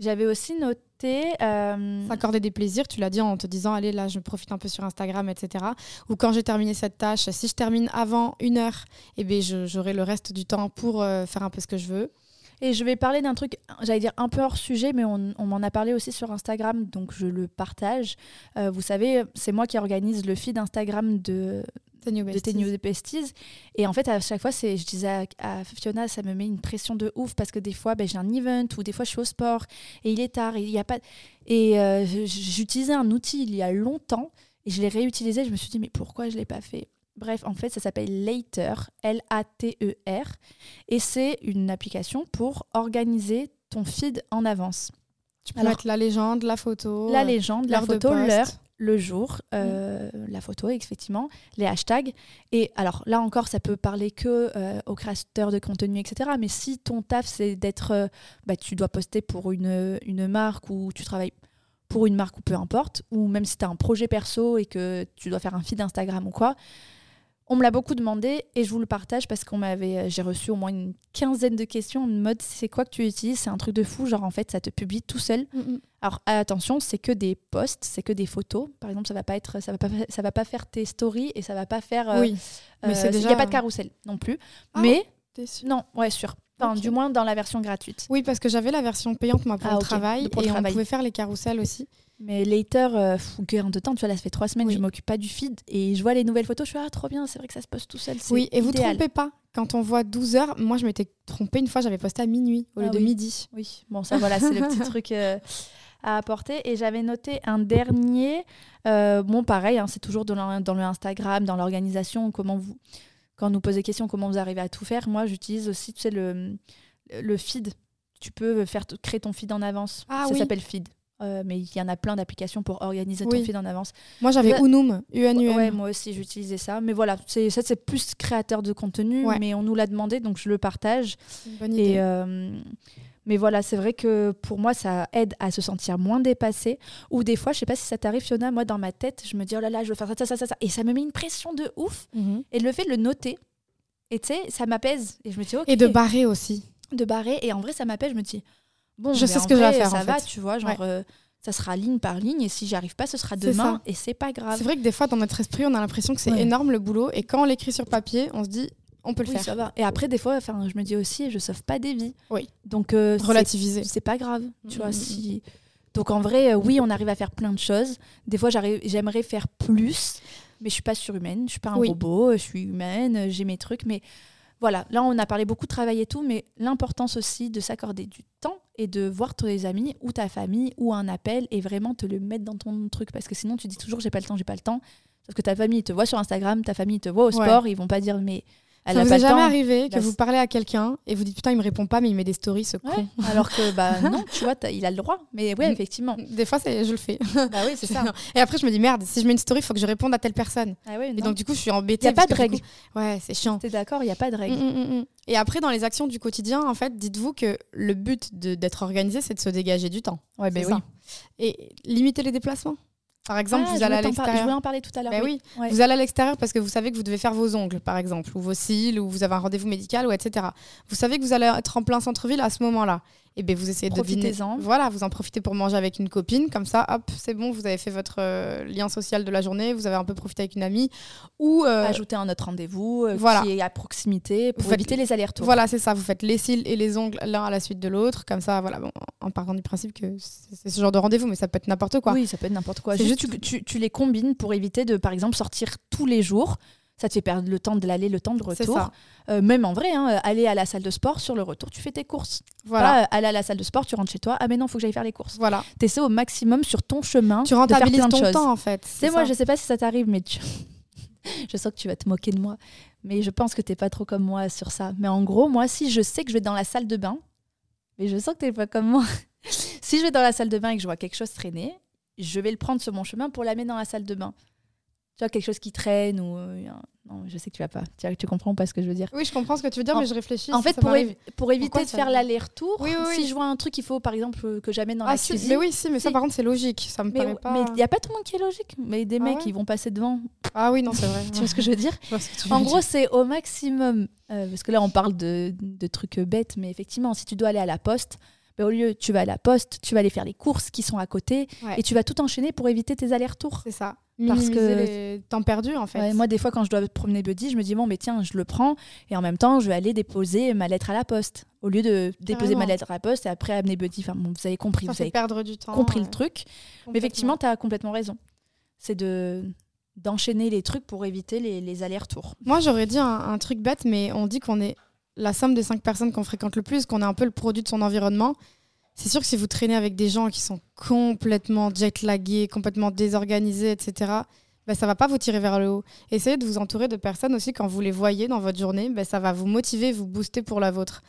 S1: J'avais aussi noté. Euh...
S2: S'accorder des plaisirs, tu l'as dit en te disant Allez, là, je profite un peu sur Instagram, etc. Ou quand j'ai terminé cette tâche, si je termine avant une heure, eh bien, j'aurai le reste du temps pour euh, faire un peu ce que je veux.
S1: Et je vais parler d'un truc, j'allais dire un peu hors sujet, mais on, m'en a parlé aussi sur Instagram, donc je le partage. Euh, vous savez, c'est moi qui organise le feed Instagram de, de tes New Besties. Et en fait, à chaque fois, je disais à, Fiona, ça me met une pression de ouf parce que des fois, ben, j'ai un event ou des fois, je suis au sport et il est tard et il n'y a pas. Et euh, j'utilisais un outil il y a longtemps et je l'ai réutilisé. Je me suis dit, mais pourquoi je ne l'ai pas fait? Bref, en fait, ça s'appelle Later, L-A-T-E-R. Et c'est une application pour organiser ton feed en avance.
S2: Tu peux mettre la légende, la photo.
S1: La légende, la photo, l'heure, le jour, euh, mm. la photo, effectivement, les hashtags. Et alors là encore, ça peut parler que euh, aux créateurs de contenu, etc. Mais si ton taf, c'est d'être. Euh, bah, tu dois poster pour une, une marque ou tu travailles pour une marque ou peu importe, ou même si tu as un projet perso et que tu dois faire un feed Instagram ou quoi, on me l'a beaucoup demandé et je vous le partage parce qu'on m'avait, euh, j'ai reçu au moins une quinzaine de questions en mode c'est quoi que tu utilises? C'est un truc de fou, genre en fait ça te publie tout seul. Mm, mm. Alors attention, c'est que des posts, c'est que des photos. Par exemple, ça va pas être, ça va pas, ça va pas faire tes stories et ça va pas faire. Euh,
S2: oui.
S1: Mais c'est déjà. Il n'y a pas de carrousel non plus. Ah, mais non, ouais sûr. Enfin, Du moins dans la version gratuite.
S2: Oui, parce que j'avais la version payante moi pour ah, le travail et on pouvait faire les carousels aussi.
S1: Mais later, euh, gain de temps, tu vois, là, ça fait trois semaines que je m'occupe pas du feed et je vois les nouvelles photos, je suis ah, trop bien, c'est vrai que ça se poste tout seul.
S2: Oui, et vous trompez pas. Quand on voit 12 heures, moi je m'étais trompée une fois, j'avais posté à minuit au lieu ah de midi.
S1: Oui, bon, ça voilà, c'est le petit *laughs* truc euh, à apporter. Et j'avais noté un dernier, euh, bon, pareil, hein, c'est toujours dans le, dans le Instagram, dans l'organisation, comment vous, quand on nous pose des questions, comment vous arrivez à tout faire. Moi, j'utilise aussi, tu sais, le, le feed. Tu peux faire créer ton feed en avance. Ah ça s'appelle feed. Euh, mais il y en a plein d'applications pour organiser ton feed en avance.
S2: Moi, j'avais Unum, UNUM.
S1: Ouais, moi aussi, j'utilisais ça. Mais voilà, c'est, ça, c'est plus créateur de contenu, mais on nous l'a demandé, donc je le partage.
S2: bonne idée.
S1: Euh, mais voilà, c'est vrai que pour moi, ça aide à se sentir moins dépassé. Ou des fois, je sais pas si ça t'arrive, Fiona, moi, dans ma tête, je me dis, oh là là, je veux faire ça, ça, ça, ça. Et ça me met une pression de ouf. Mhm. Et le fait de le noter, et tu sais, ça m'appise. Et je me dis,
S2: Et de barrer aussi.
S1: De barrer. Et en vrai, ça m'appelle, je me dis,
S2: Bon, je sais ce que je vais faire.
S1: Ça
S2: va,
S1: tu vois, genre. Euh, ça sera ligne par ligne et si j'y arrive pas, ce sera demain et c'est pas grave.
S2: C'est vrai que des fois, dans notre esprit, on a l'impression que c'est énorme le boulot et quand on l'écrit sur papier, on se dit on peut le faire.
S1: Ça va. Et après, des fois, enfin, je me dis aussi, je sauve pas des vies.
S2: Oui.
S1: Donc, euh,
S2: relativiser.
S1: C'est pas grave, tu vois. Mm, mm, si... Mm. Donc, en vrai, euh, oui, on arrive à faire plein de choses. Des fois, j'aimerais faire plus, mais je suis pas surhumaine. Je suis pas un robot. Je suis humaine. J'ai mes trucs, mais voilà, là on a parlé beaucoup de travail et tout, mais l'importance aussi de s'accorder du temps et de voir tes amis ou ta famille ou un appel et vraiment te le mettre dans ton truc. Parce que sinon tu dis toujours j'ai pas le temps, j'ai pas le temps. Parce que ta famille te voit sur Instagram, ta famille te voit au sport, ils vont pas dire mais
S2: ça vous est jamais arrivé que vous parlez à quelqu'un et vous dites putain il me répond pas mais il met des stories ce con. *laughs*
S1: alors que bah *laughs* non tu vois il a le droit mais ouais effectivement.
S2: Des fois je le fais. *laughs*
S1: Bah oui c'est ça.
S2: Et après je me dis merde si je mets une story il faut que je réponde à telle personne.
S1: Ah ouais,
S2: et donc du coup je suis embêtée.
S1: Il y a pas de règle.
S2: Ouais c'est chiant.
S1: T'es d'accord il y a pas de règle. Mm,
S2: mm, mm, et après dans les actions du quotidien en fait dites-vous que le but d'être organisé c'est de se dégager du temps.
S1: Ouais ben oui.
S2: Et limiter les déplacements. Par exemple, ah, vous allez à l'extérieur.
S1: Je voulais en parler tout à l'heure.
S2: Ben oui. Vous allez à l'extérieur parce que vous savez que vous devez faire vos ongles, par exemple, ou vos cils, ou vous avez un rendez-vous médical, ou etc. Vous savez que vous allez être en plein centre-ville à ce moment-là et bien vous essayez de deviner. Voilà, vous en profitez pour manger avec une copine, comme ça, hop, c'est bon, vous avez fait votre euh, lien social de la journée, vous avez un peu profité avec une amie. Ou
S1: euh, ajouter un autre rendez-vous euh, voilà. qui est à proximité pour éviter les allers-retours.
S2: Voilà, c'est ça, vous faites les cils et les ongles l'un à la suite de l'autre, comme ça, voilà, bon, en partant du principe que c'est ce genre de rendez-vous, mais ça peut être n'importe quoi.
S1: Oui, ça peut être n'importe quoi. Juste, juste tu, tu, les combines pour éviter de, par exemple, sortir tous les jours ça te fait perdre le temps de l'aller, le temps de retour. Euh, même en vrai, hein, aller à la salle de sport, sur le retour, tu fais tes courses. Voilà. aller à la salle de sport, tu rentres chez toi. Ah, mais non, il faut que j'aille faire les courses.
S2: Voilà.
S1: Tu essaies au maximum sur ton chemin.
S2: Tu rentabilises ton choses. temps, en fait.
S1: C'est moi, je sais pas si ça t'arrive, mais *laughs* je sens que tu vas te moquer de moi. Mais je pense que t'es pas trop comme moi sur ça. Mais en gros, moi, si je sais que je vais dans la salle de bain, mais je sens que t'es pas comme moi. *laughs* si je vais dans la salle de bain et que je vois quelque chose traîner, je vais le prendre sur mon chemin pour l'amener dans la salle de bain tu vois, quelque chose qui traîne ou. Euh, non, je sais que tu vas pas. Tu, tu comprends pas ce que je veux dire.
S2: Oui, je comprends ce que tu veux dire, mais je réfléchis.
S1: En fait, pour, pour, éviter de faire l'aller-retour, si je vois un truc, il faut par exemple que j'amène dans ah, la cuisine.
S2: Mais oui, si, mais ça par contre, c'est logique. Ça me
S1: mais,
S2: pas.
S1: Mais il n'y a pas tout le monde qui est logique. Mais des ah mecs, qui vont passer devant.
S2: Ah oui, non, c'est vrai. *laughs*
S1: tu vois ce que je veux dire En gros, c'est au maximum. Euh, parce que là, on parle de, de trucs bêtes, mais effectivement, si tu dois aller à la poste, ben, au lieu, tu vas à la poste, tu vas aller faire les courses qui sont à côté et tu vas tout enchaîner pour éviter tes allers-retours.
S2: C'est ça parce que les temps perdus en fait.
S1: moi des fois quand je dois promener Buddy, je me dis bon mais tiens, je le prends et en même temps, je vais aller déposer ma lettre à la poste au lieu de déposer ma lettre à la poste et après amener Buddy. Enfin vous avez compris,
S2: Ça
S1: vous avez
S2: perdre du temps.
S1: Compris le truc. Mais effectivement, tu as complètement raison. C'est de d'enchaîner les trucs pour éviter les, allers-retours.
S2: Moi, j'aurais dit un, truc bête, mais on dit qu'on est la somme des cinq personnes qu'on fréquente le plus, qu'on est un peu le produit de son environnement. C'est sûr que si vous traînez avec des gens qui sont complètement jet-lagués, complètement désorganisés, etc., ben, ça va pas vous tirer vers le haut. Essayez de vous entourer de personnes aussi quand vous les voyez dans votre journée, ben, ça va vous motiver, vous booster pour la vôtre.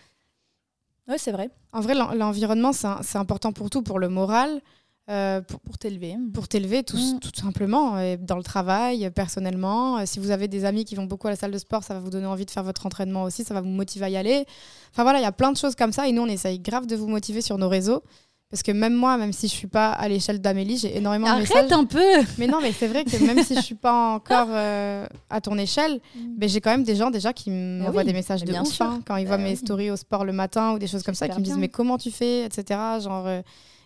S1: Oui, c'est vrai.
S2: En vrai, l'environnement, c'est important pour tout, pour le moral,
S1: euh, pour, t'élever.
S2: Pour t'élever, tout, mm. tout, simplement, dans le travail, personnellement. Euh, si vous avez des amis qui vont beaucoup à la salle de sport, ça va vous donner envie de faire votre entraînement aussi, ça va vous motiver à y aller. Enfin voilà, il y a plein de choses comme ça et nous, on essaye grave de vous motiver sur nos réseaux. Parce que même moi, même si je suis pas à l'échelle d'Amélie, j'ai énormément
S1: de
S2: messages.
S1: Arrête un peu
S2: Mais non, mais c'est vrai que même si je suis pas encore *laughs* euh, à ton échelle, mm. ben, j'ai quand même des gens déjà qui m'envoient des messages de ouf hein, quand ils voient bah mes stories au sport le matin ou des choses comme ça, qui me disent mais comment tu fais, etc. Genre,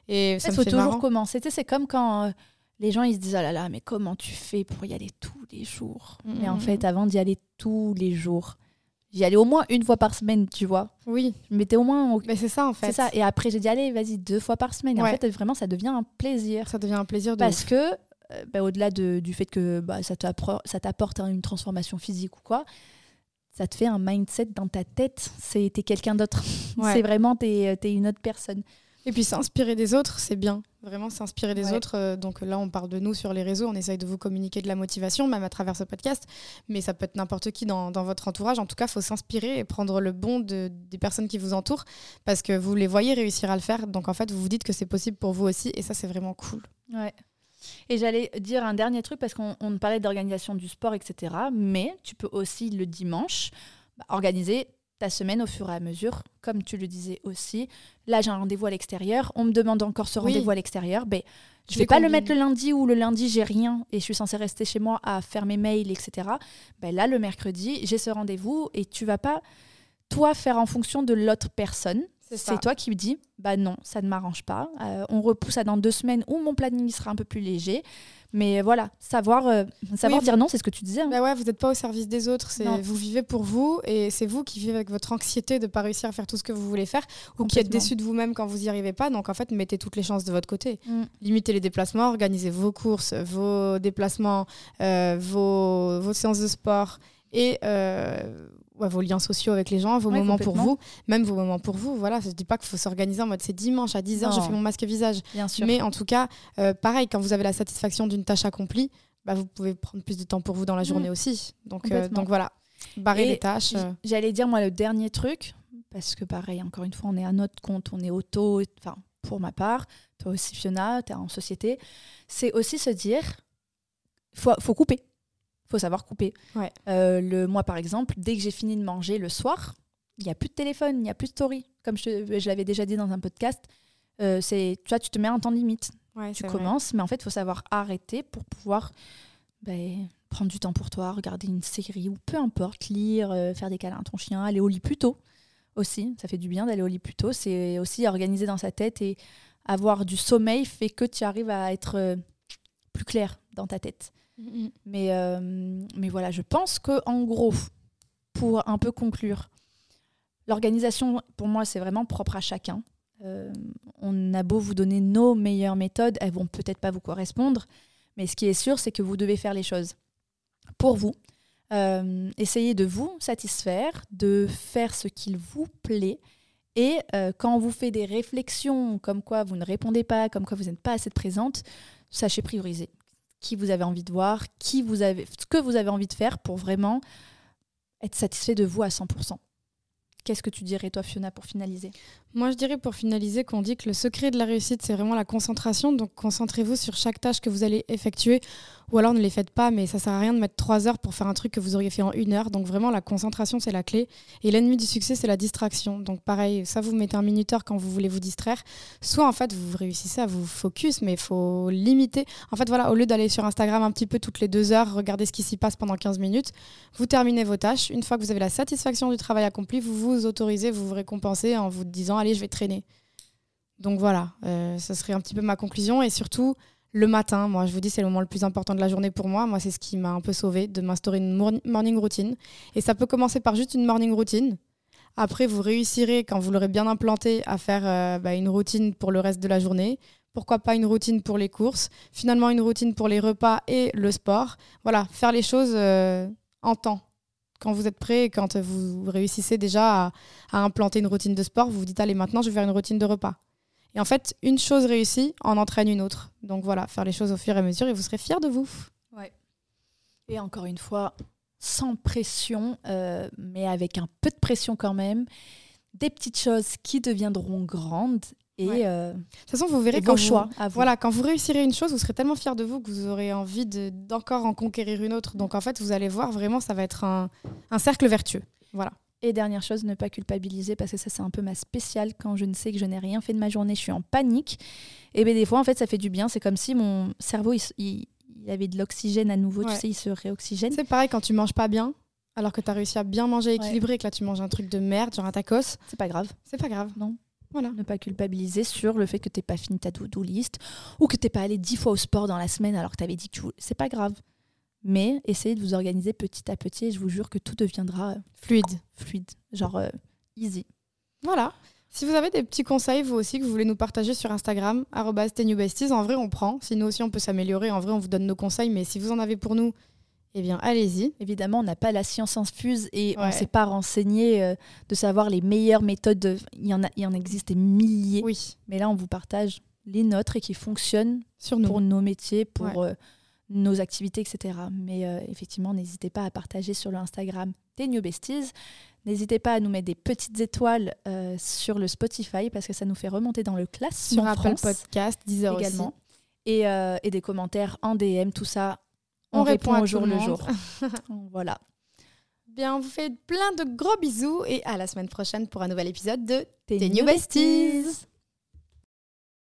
S1: et ça il faut toujours commencer. c'est comme quand euh, les gens ils se disent oh là là, mais comment tu fais pour y aller tous les jours? Mm, Mais en mm, fait, avant d'y aller tous les jours, j'y allais au moins une fois par semaine, tu vois.
S2: Oui.
S1: Je mettais au moins.
S2: Mais c'est ça en fait.
S1: C'est ça. Et après, j'ai dit allez, vas-y, deux fois par semaine. Et en fait, vraiment, ça devient un plaisir.
S2: Ça devient un plaisir de
S1: Parce que, euh, bah, au-delà de, du fait que bah, ça t'apporte une transformation physique ou quoi, ça te fait un mindset dans ta tête. T'es quelqu'un d'autre. c'est vraiment, t'es es une autre personne.
S2: Et puis s'inspirer des autres, c'est bien. Vraiment s'inspirer des autres. Euh, donc là, on parle de nous sur les réseaux, on essaye de vous communiquer de la motivation, même à travers ce podcast. Mais ça peut être n'importe qui dans, dans, votre entourage. En tout cas, il faut s'inspirer et prendre le bon de, des personnes qui vous entourent parce que vous les voyez réussir à le faire. Donc en fait, vous vous dites que c'est possible pour vous aussi. Et ça, c'est vraiment cool.
S1: Ouais. Et j'allais dire un dernier truc parce qu'on parlait d'organisation du sport, etc. Mais tu peux aussi le dimanche bah, organiser ta semaine au fur et à mesure, comme tu le disais aussi. Là, j'ai un rendez-vous à l'extérieur. On me demande encore ce rendez-vous à l'extérieur. Ben, je ne vais pas le mettre le lundi ou le lundi, j'ai rien et je suis censée rester chez moi à faire mes mails, etc. Ben, là, le mercredi, j'ai ce rendez-vous et tu vas pas, toi, faire en fonction de l'autre personne. C'est toi qui me dis, bah non, ça ne m'arrange pas. Euh, on repousse à dans deux semaines où mon planning sera un peu plus léger. Mais voilà, savoir, euh, savoir dire non, c'est ce que tu disais. Hein.
S2: Bah ouais, vous n'êtes pas au service des autres. Vous vivez pour vous et c'est vous qui vivez avec votre anxiété de ne pas réussir à faire tout ce que vous voulez faire ou qui êtes déçu de vous-même quand vous n'y arrivez pas. Donc en fait, mettez toutes les chances de votre côté. Mm. Limitez les déplacements, organisez vos courses, vos déplacements, euh, vos, vos séances de sport et euh, vos liens sociaux avec les gens, vos moments pour vous, même vos moments pour vous. Voilà, je dis pas qu'il faut s'organiser en mode c'est dimanche à 10h, je fais mon masque visage.
S1: Bien sûr.
S2: Mais en tout cas, euh, pareil, quand vous avez la satisfaction d'une tâche accomplie, bah, vous pouvez prendre plus de temps pour vous dans la journée mm. aussi. Donc, euh, donc voilà, barrer les tâches. Euh.
S1: J'allais dire, moi, le dernier truc, parce que pareil, encore une fois, on est à notre compte, on est auto, enfin, pour ma part, toi aussi, Fiona, tu es en société, c'est aussi se dire, faut, faut couper faut savoir couper. Euh, le, moi, par exemple, dès que j'ai fini de manger le soir, il n'y a plus de téléphone, il n'y a plus de story. Comme je, je l'avais déjà dit dans un podcast, euh, c'est, tu vois, tu te mets un temps limite. tu commences, mais en fait, il faut savoir arrêter pour pouvoir ben, prendre du temps pour toi, regarder une série ou peu importe, lire, euh, faire des câlins à ton chien, aller au lit plus tôt aussi. Ça fait du bien d'aller au lit plus tôt. C'est aussi organiser dans sa tête et avoir du sommeil fait que tu arrives à être plus clair dans ta tête. Mm, mm. Mais, euh, mais voilà, je pense que en gros, pour un peu conclure, l'organisation, pour moi, c'est vraiment propre à chacun. Euh, on a beau vous donner nos meilleures méthodes, elles vont peut-être pas vous correspondre, mais ce qui est sûr, c'est que vous devez faire les choses pour vous. Euh, essayez de vous satisfaire, de faire ce qu'il vous plaît. Et quand on vous fait des réflexions comme quoi vous ne répondez pas, comme quoi vous n'êtes pas assez présente, sachez prioriser qui vous avez envie de voir, qui vous avez, ce que vous avez envie de faire pour vraiment être satisfait de vous à 100%. Qu'est-ce que tu dirais, toi, Fiona, pour finaliser?
S2: Moi, je dirais pour finaliser qu'on dit que le secret de la réussite, c'est vraiment la concentration. Donc, concentrez-vous sur chaque tâche que vous allez effectuer ou alors ne les faites pas, mais ça sert à rien de mettre trois heures pour faire un truc que vous auriez fait en une heure. Donc vraiment, la concentration, c'est la clé. Et l'ennemi du succès, c'est la distraction. Donc pareil, ça, vous mettez un minuteur quand vous voulez vous distraire. Soit en fait, vous réussissez à vous focus, mais il faut limiter. En fait, voilà, au lieu d'aller sur Instagram un petit peu toutes les deux heures, regarder ce qui s'y passe pendant 15 minutes, vous terminez vos tâches. Une fois que vous avez la satisfaction du travail accompli, vous vous autorisez, vous vous récompensez en vous disant, allez, je vais traîner. Donc voilà, euh, ça serait un petit peu ma conclusion. Et surtout, le matin, moi, je vous dis, c'est le moment le plus important de la journée pour moi. Moi, c'est ce qui m'a un peu sauvé de m'instaurer une morning routine. Et ça peut commencer par juste une morning routine. Après, vous réussirez, quand vous l'aurez bien implanté, à faire euh, bah, une routine pour le reste de la journée. pourquoi pas une routine pour les courses, finalement une routine pour les repas et le sport. Voilà, faire les choses euh, en temps. Quand vous êtes prêt, quand vous réussissez déjà à, implanter une routine de sport, vous vous dites allez maintenant je vais faire une routine de repas. Et en fait, une chose réussie en entraîne une autre. Donc voilà, faire les choses au fur et à mesure et vous serez fiers de vous.
S1: Ouais. Et encore une fois, sans pression, euh, mais avec un peu de pression quand même. Des petites choses qui deviendront grandes et euh,
S2: de toute façon, vous verrez quand choix. Voilà, quand vous réussirez une chose, vous serez tellement fier de vous que vous aurez envie d'encore en conquérir une autre. Donc en fait, vous allez voir vraiment, ça va être un, un cercle vertueux. Voilà.
S1: Et dernière chose, ne pas culpabiliser parce que ça c'est un peu ma spéciale quand je ne sais que je n'ai rien fait de ma journée, je suis en panique. Et bien des fois en fait ça fait du bien, c'est comme si mon cerveau il, avait de l'oxygène à nouveau, tu sais, il se réoxygène.
S2: C'est pareil quand tu manges pas bien, alors que tu as réussi à bien manger équilibré, et que là tu manges un truc de merde, genre un tacos.
S1: C'est pas grave.
S2: C'est pas grave.
S1: Non. Voilà. Ne pas culpabiliser sur le fait que tu n'es pas fini ta to-do list ou que tu n'es pas allé dix fois au sport dans la semaine alors que tu avais dit que tu C'est pas grave. Mais essayez de vous organiser petit à petit et je vous jure que tout deviendra
S2: fluide.
S1: Fluide. Genre euh, easy.
S2: Voilà. Si vous avez des petits conseils, vous aussi, que vous voulez nous partager sur Instagram, besties, en vrai, on prend. Si nous aussi, on peut s'améliorer, en vrai, on vous donne nos conseils. Mais si vous en avez pour nous, eh bien, allez-y.
S1: Évidemment, on n'a pas la science infuse et on ne s'est pas renseigné euh, de savoir les meilleures méthodes. Il, y en a, il en existe des milliers.
S2: Oui.
S1: Mais là, on vous partage les nôtres et qui fonctionnent Sur pour nos métiers, pour euh, nos activités, etc. Mais euh, effectivement, n'hésitez pas à partager sur le Instagram des New Besties. N'hésitez pas à nous mettre des petites étoiles sur le Spotify parce que ça nous fait remonter dans le classement
S2: sur Apple Podcast, Deezer
S1: également. Et, et, des commentaires en DM, tout ça on, répond, au jour le, jour. *laughs* voilà.
S2: Bien, on vous fait plein de gros bisous et à la semaine prochaine pour un nouvel épisode de Tes New Besties.